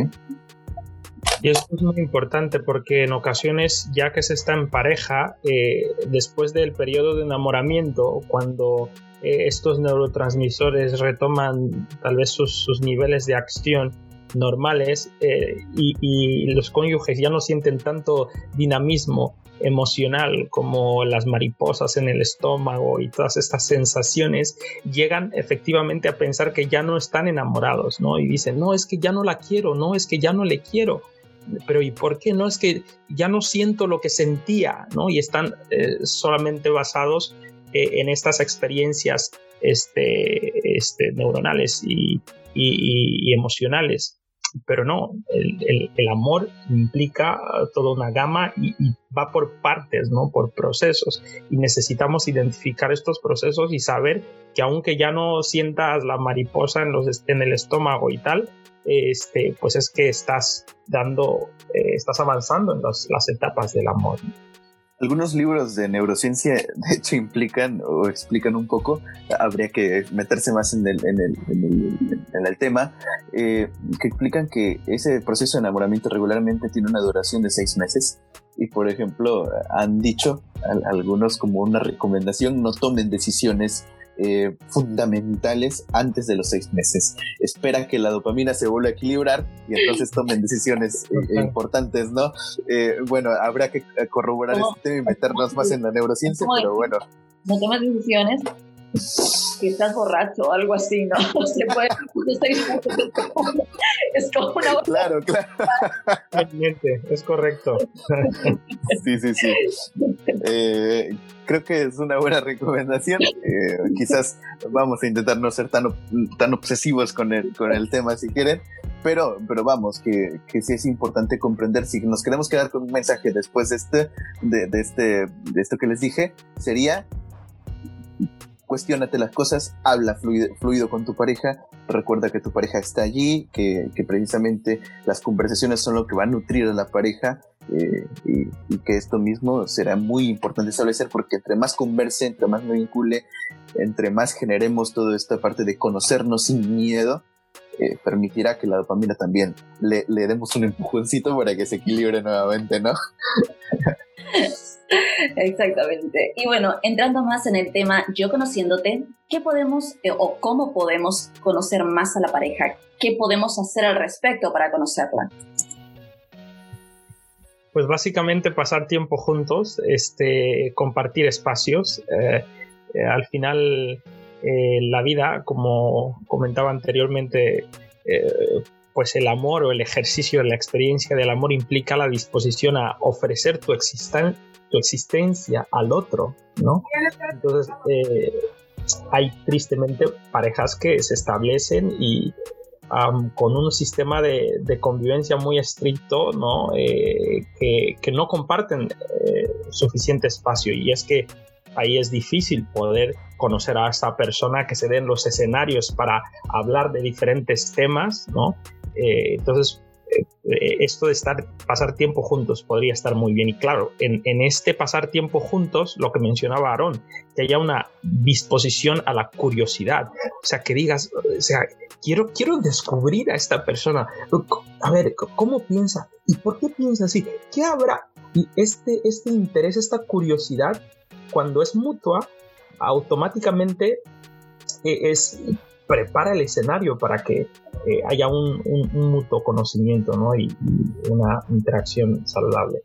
Y esto es muy importante porque en ocasiones, ya que se está en pareja, eh, después del periodo de enamoramiento, cuando eh, estos neurotransmisores retoman tal vez sus, sus niveles de acción normales eh, y, y, los cónyuges ya no sienten tanto dinamismo emocional como las mariposas en el estómago y todas estas sensaciones llegan efectivamente a pensar que ya no están enamorados, ¿no? Y dicen, no, es que ya no la quiero, no, es que ya no le quiero. Pero ¿y por qué? No es que ya no siento lo que sentía, ¿no? Y están eh, solamente basados eh, en estas experiencias este, este, neuronales y, y emocionales pero no, el, el, amor implica toda una gama y, va por partes, ¿no? Por procesos. Y necesitamos identificar estos procesos y saber que aunque ya no sientas la mariposa en, los, en el estómago y tal, este, pues es que estás dando, eh, estás avanzando en las etapas del amor. Algunos libros de neurociencia, de hecho, implican o explican un poco, habría que meterse más en el, en el, en el, tema, eh, que explican que ese proceso de enamoramiento regularmente tiene una duración de seis meses. Y, por ejemplo, han dicho algunos como una recomendación, no tomen decisiones eh, fundamentales antes de los seis meses. Espera que la dopamina se vuelva a equilibrar y entonces tomen decisiones eh, importantes, ¿no? Eh, bueno, habrá que corroborar este tema y meternos más en la neurociencia, pero bueno. No tomes decisiones que estás borracho o algo así, ¿no? Se puede, es como una... Claro, claro. es correcto. Sí, sí, sí. Eh, creo que es una buena recomendación. Eh, quizás vamos a intentar no ser tan, tan obsesivos con el, con el tema si quieren, pero, pero vamos, que, que sí es importante comprender. Si nos queremos quedar con un mensaje después de, este, de, de, este, de esto que les dije, sería cuestionate las cosas, habla fluido, con tu pareja, recuerda que tu pareja está allí, que, precisamente las conversaciones son lo que va a nutrir a la pareja eh, y, que esto mismo será muy importante establecer porque entre más converse, entre más me vincule, entre más generemos toda esta parte de conocernos sin miedo, eh, permitirá que la dopamina también le, le demos un empujoncito para que se equilibre nuevamente, ¿no? Exactamente. Y bueno, entrando más en el tema, yo conociéndote, ¿qué podemos eh, o cómo podemos conocer más a la pareja? ¿Qué podemos hacer al respecto para conocerla? Pues básicamente pasar tiempo juntos, este, compartir espacios. Eh, eh, al final, la vida, como comentaba anteriormente, pues el amor o el ejercicio de la experiencia del amor implica la disposición a ofrecer tu, existencia tu existencia al otro, ¿no? Entonces, eh, hay tristemente parejas que se establecen y con un sistema de, convivencia muy estricto, ¿no? Eh, que, no comparten eh, suficiente espacio y es que ahí es difícil poder conocer a esta persona que se den los escenarios para hablar de diferentes temas, ¿no? entonces, esto de estar, pasar tiempo juntos podría estar muy bien. Y claro, en, este pasar tiempo juntos, lo que mencionaba Aarón, que haya una disposición a la curiosidad. O sea, que digas, o sea, quiero, quiero descubrir a esta persona. A ver, ¿cómo piensa? ¿Y por qué piensa así? ¿Qué habrá? Y este, este interés, esta curiosidad, cuando es mutua, automáticamente eh, es prepara el escenario para que eh, haya un, mutuo conocimiento ¿no? y, una interacción saludable.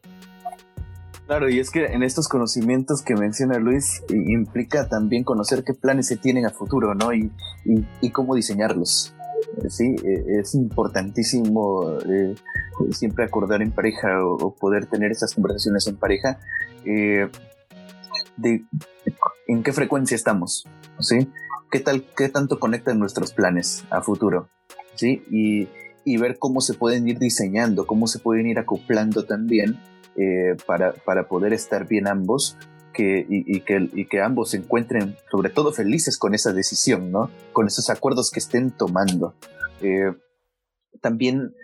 Claro, y es que en estos conocimientos que menciona Luis implica también conocer qué planes se tienen a futuro, ¿no? Y, cómo diseñarlos. Sí, e, es importantísimo eh, siempre acordar en pareja o, poder tener esas conversaciones en pareja eh, de en qué frecuencia estamos, ¿sí? ¿Qué tal, qué tanto conectan nuestros planes a futuro, ¿sí? Y, y ver cómo se pueden ir diseñando, cómo se pueden ir acoplando también eh, para, para, poder estar bien ambos que, y, que, y, que, ambos se encuentren sobre todo felices con esa decisión, ¿no? Con esos acuerdos que estén tomando. Eh, también,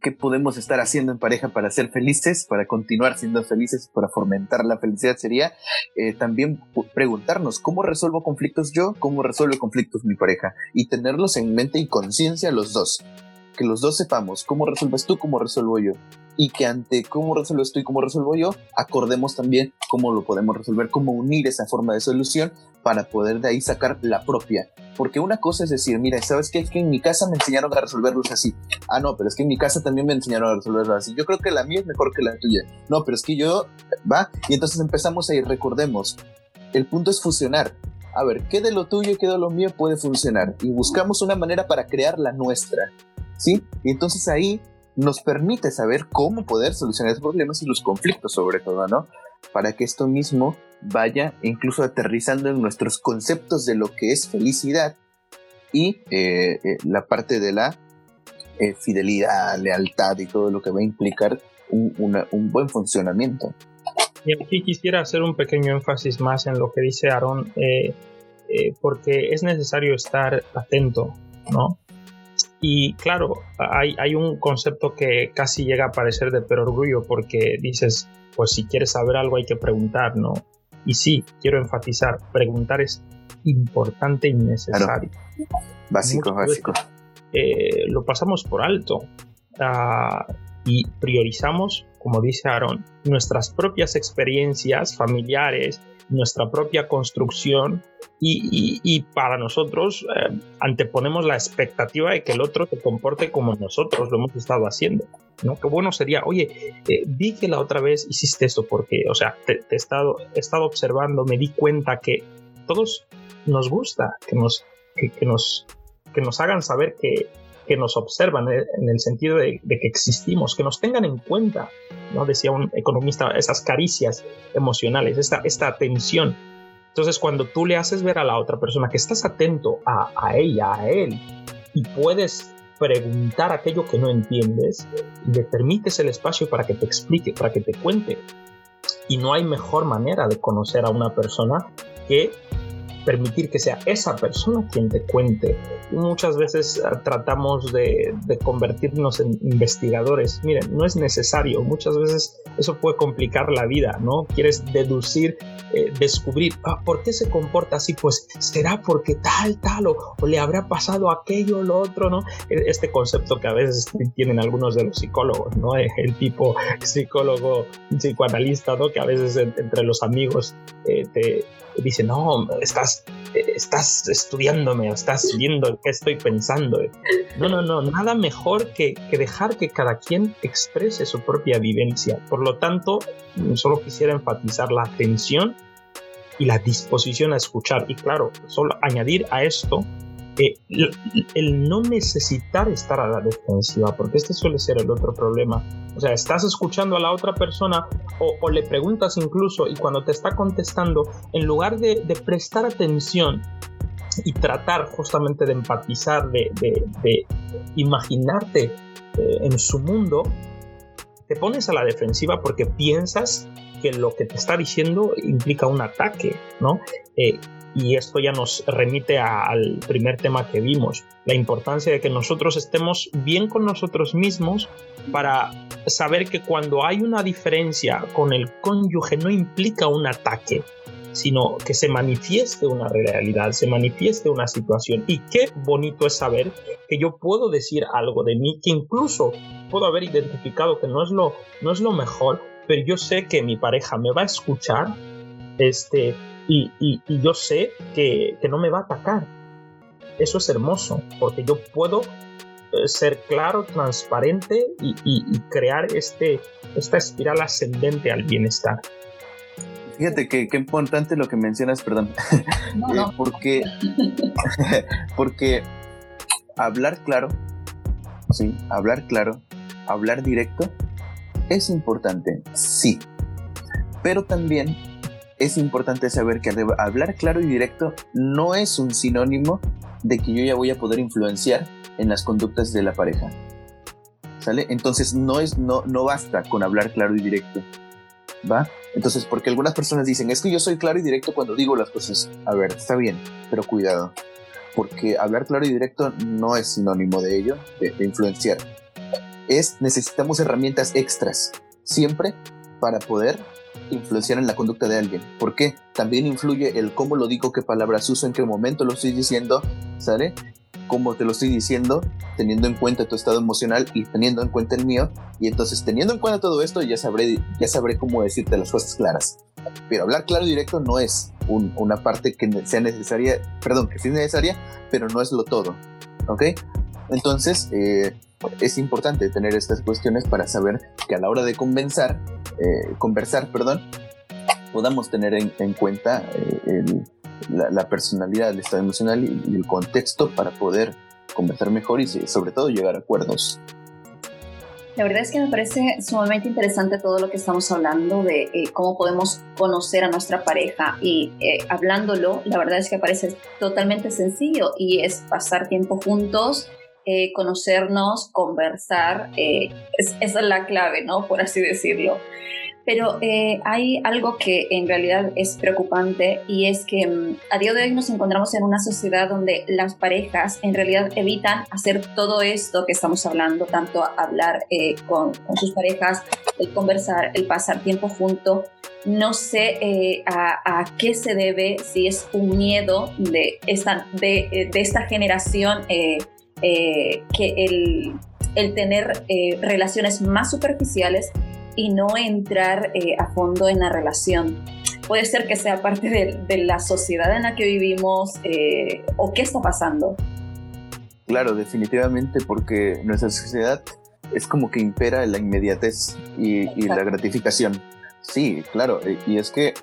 ¿qué podemos estar haciendo en pareja para ser felices, para continuar siendo felices, para fomentar la felicidad? Sería también preguntarnos, ¿cómo resuelvo conflictos yo? ¿Cómo resuelve conflictos mi pareja? Y tenerlos en mente y conciencia los dos. Que los dos sepamos cómo resuelves tú, cómo resuelvo yo y que ante cómo resuelvo esto y cómo resuelvo yo, acordemos también cómo lo podemos resolver, cómo unir esa forma de solución para poder de ahí sacar la propia. Porque una cosa es decir, mira, ¿sabes qué? Es que en mi casa me enseñaron a resolverlos así. Ah, no, pero es que en mi casa también me enseñaron a resolverlos así. Yo creo que la mía es mejor que la tuya. No, pero es que yo, va, y entonces empezamos a ir, recordemos, el punto es fusionar. A ver, ¿qué de lo tuyo y qué de lo mío puede funcionar? Y buscamos una manera para crear la nuestra. ¿Sí? Y entonces ahí nos permite saber cómo poder solucionar esos problemas y los conflictos sobre todo, ¿no? Para que esto mismo vaya incluso aterrizando en nuestros conceptos de lo que es felicidad y eh, eh, la parte de la eh, fidelidad, lealtad y todo lo que va a implicar un, buen funcionamiento. Y aquí quisiera hacer un pequeño énfasis más en lo que dice Aaron, porque es necesario estar atento, ¿no? Y claro, hay, hay, un concepto que casi llega a parecer de perorgullo porque dices, pues si quieres saber algo hay que preguntar, ¿no? Y sí, quiero enfatizar, preguntar es importante y necesario. Básico, básico. Eh, lo pasamos por alto uh, y priorizamos, como dice Aaron, nuestras propias experiencias familiares, nuestra propia construcción y, para nosotros eh, anteponemos la expectativa de que el otro se comporte como nosotros lo hemos estado haciendo. ¿no? Qué bueno sería, oye, eh, vi que la otra vez hiciste esto porque, o sea, te, he, estado, he estado observando, me di cuenta que todos nos gusta que nos, que nos, que nos hagan saber que, que nos observan eh, en el sentido de, que existimos, que nos tengan en cuenta, ¿no? Decía un economista, esas caricias emocionales, esta, esta atención. Entonces, cuando tú le haces ver a la otra persona que estás atento a, a ella, a él, y puedes preguntar aquello que no entiendes, le permites el espacio para que te explique, para que te cuente. Y no hay mejor manera de conocer a una persona que permitir que sea esa persona quien te cuente. Muchas veces eh, tratamos de, convertirnos en investigadores. Miren, no es necesario. Muchas veces eso puede complicar la vida, ¿no? Quieres deducir, eh, descubrir, ah, ¿por qué se comporta así? Pues será porque tal, tal, o, le habrá pasado aquello, lo otro, ¿no? E, este concepto que a veces tienen algunos de los psicólogos, ¿no? El tipo psicólogo, psicoanalista, ¿no? Que a veces entre los amigos eh, te dicen, no, estás estás, estudiándome estás viendo qué estoy pensando. No, no, no, nada mejor que, dejar que cada quien exprese su propia vivencia. Por lo tanto, solo quisiera enfatizar la atención y la disposición a escuchar. Y claro, solo añadir a esto el, no necesitar estar a la defensiva, porque este suele ser el otro problema. O sea, estás escuchando a la otra persona o, le preguntas incluso y cuando te está contestando, en lugar de, prestar atención y tratar justamente de empatizar, de, imaginarte eh, en su mundo, te pones a la defensiva porque piensas que lo que te está diciendo implica un ataque, ¿no? Eh, y esto ya nos remite al primer tema que vimos, la importancia de que nosotros estemos bien con nosotros mismos para saber que cuando hay una diferencia con el cónyuge no implica un ataque, sino que se manifieste una realidad, se manifieste una situación. Y qué bonito es saber que yo puedo decir algo de mí, que incluso puedo haber identificado que no es lo, no es lo mejor, pero yo sé que mi pareja me va a escuchar este, y, yo sé que, no me va a atacar. Eso es hermoso, porque yo puedo eh, ser claro, transparente y, crear este, esta espiral ascendente al bienestar. Fíjate que qué importante lo que mencionas, perdón. Eh, porque, porque hablar claro, sí, hablar claro, hablar directo, es importante, sí. Pero también es importante saber que hablar claro y directo no es un sinónimo de que yo ya voy a poder influenciar en las conductas de la pareja. ¿Sale? Entonces no, es, no, no basta con hablar claro y directo. ¿Va? Entonces, porque algunas personas dicen, es que yo soy claro y directo cuando digo las cosas. A ver, está bien, pero cuidado. Porque hablar claro y directo no es sinónimo de ello, de, influenciar. Es, necesitamos herramientas extras, siempre para poder influenciar en la conducta de alguien. ¿Por qué? También influye el cómo lo digo, qué palabras uso, en qué momento lo estoy diciendo, ¿sale? Cómo te lo estoy diciendo, teniendo en cuenta tu estado emocional y teniendo en cuenta el mío. Y entonces, teniendo en cuenta todo esto, ya sabré, ya sabré cómo decirte las cosas claras. Pero hablar claro y directo no es una parte que sea necesaria, perdón, que sí es necesaria, pero no es lo todo. ¿Ok? Entonces, eh, es importante tener estas cuestiones para saber que a la hora de convencer, eh, conversar, perdón, podamos tener en, cuenta eh, la, personalidad, el estado emocional y, el contexto para poder conversar mejor y sobre todo llegar a acuerdos. La verdad es que me parece sumamente interesante todo lo que estamos hablando de eh, cómo podemos conocer a nuestra pareja y hablándolo, la verdad es que parece totalmente sencillo y es pasar tiempo juntos, eh, conocernos, conversar, eh, esa es la clave, ¿no? Por así decirlo. Pero eh, hay algo que en realidad es preocupante y es que mm, a día de hoy nos encontramos en una sociedad donde las parejas en realidad evitan hacer todo esto que estamos hablando, tanto hablar con, sus parejas, el conversar, el pasar tiempo junto. No sé a, qué se debe, si es un miedo de esta, de esta generación eh, que el, el tener eh, relaciones más superficiales y no entrar eh, a fondo en la relación. Puede ser que sea parte de, la sociedad en la que vivimos o qué está pasando. Claro, definitivamente, porque nuestra sociedad es como que impera la inmediatez y, y la gratificación. Sí, claro, y es que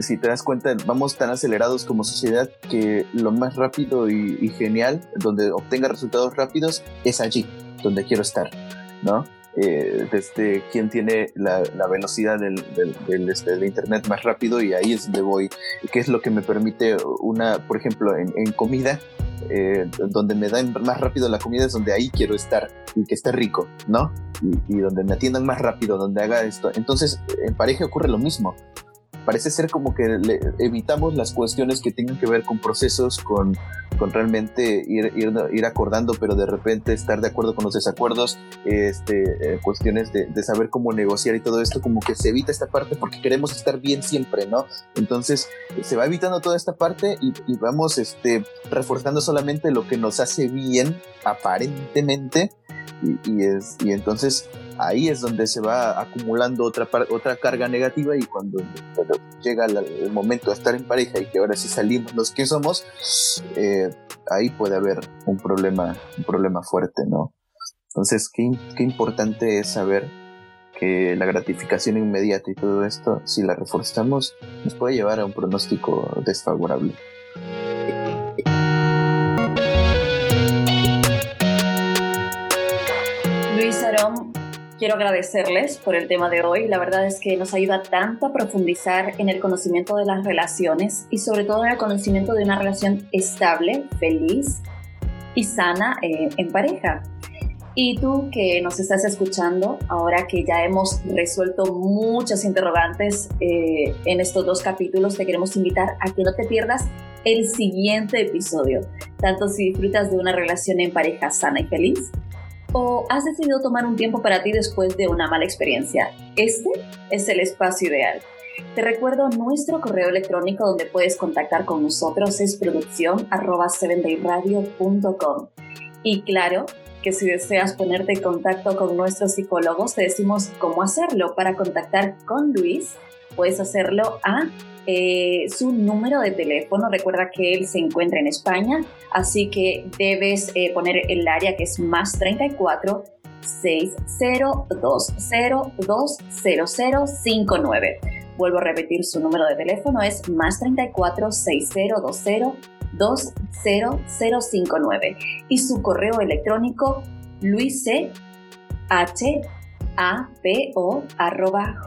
si te das cuenta, vamos tan acelerados como sociedad que lo más rápido y, genial, donde obtenga resultados rápidos, es allí, donde quiero estar, ¿no? Eh, desde quien tiene la, velocidad del, del, este, internet más rápido y ahí es donde voy, que es lo que me permite una, por ejemplo, en, comida, eh, donde me dan más rápido la comida es donde ahí quiero estar y que esté rico, ¿no? Y donde me atiendan más rápido, donde haga esto. Entonces, en pareja ocurre lo mismo parece ser como que evitamos las cuestiones que tengan que ver con procesos, con, con realmente ir, ir, acordando, pero de repente estar de acuerdo con los desacuerdos, este, eh, cuestiones de, de, saber cómo negociar y todo esto, como que se evita esta parte porque queremos estar bien siempre, ¿no? Entonces se va evitando toda esta parte y, y vamos este, reforzando solamente lo que nos hace bien aparentemente y, y, es, y entonces ahí es donde se va acumulando otra, otra carga negativa y cuando, llega el momento de estar en pareja y que ahora sí salimos los que somos, eh, ahí puede haber un problema, un problema fuerte, ¿no? Entonces, qué, qué importante es saber que la gratificación inmediata y todo esto, si la reforzamos, nos puede llevar a un pronóstico desfavorable. Quiero agradecerles por el tema de hoy. La verdad es que nos ayuda tanto a profundizar en el conocimiento de las relaciones y sobre todo en el conocimiento de una relación estable, feliz y sana eh, en pareja. Y tú que nos estás escuchando, ahora que ya hemos resuelto muchas interrogantes eh, en estos dos capítulos, te queremos invitar a que no te pierdas el siguiente episodio, tanto si disfrutas de una relación en pareja sana y feliz, o has decidido tomar un tiempo para ti después de una mala experiencia. Este es el espacio ideal. Te recuerdo nuestro correo electrónico donde puedes contactar con nosotros es producción arroba Y claro que si deseas ponerte en contacto con nuestros psicólogos, te decimos cómo hacerlo. Para contactar con Luis, puedes hacerlo a eh, su número de teléfono. Recuerda que él se encuentra en España, así que debes eh, poner el área que es más 34 6020200059. Vuelvo a repetir su número de teléfono es más 34 6020 20059 y su correo electrónico luise h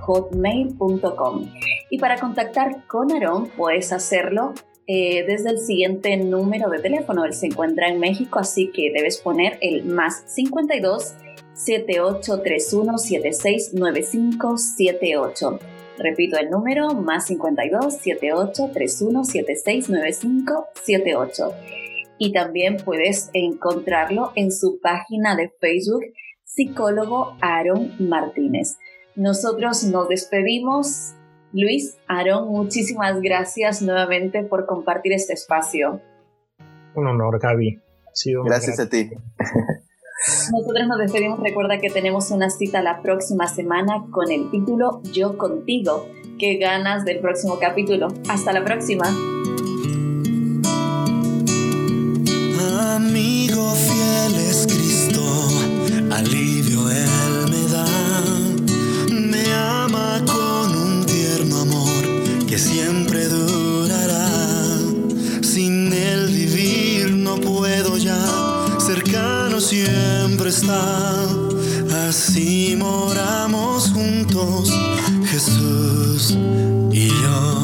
hotmail.com Y para contactar con Aarón puedes hacerlo eh, desde el siguiente número de teléfono. Él se encuentra en México, así que debes poner el más 52 7831 769578. Repito el número, más 52 7831 769578. Y también puedes encontrarlo en su página de Facebook psicólogo Aaron Martínez. Nosotros nos despedimos. Luis, Aaron, muchísimas gracias nuevamente por compartir este espacio. Un honor, Gaby. gracias a ti. Nosotros nos despedimos. Recuerda que tenemos una cita la próxima semana con el título Yo contigo. Qué ganas del próximo capítulo. Hasta la próxima. Amigo fiel alivio Él me da. Me ama con un tierno amor que siempre durará. Sin Él vivir no puedo ya, cercano siempre está. Así moramos juntos, Jesús y yo.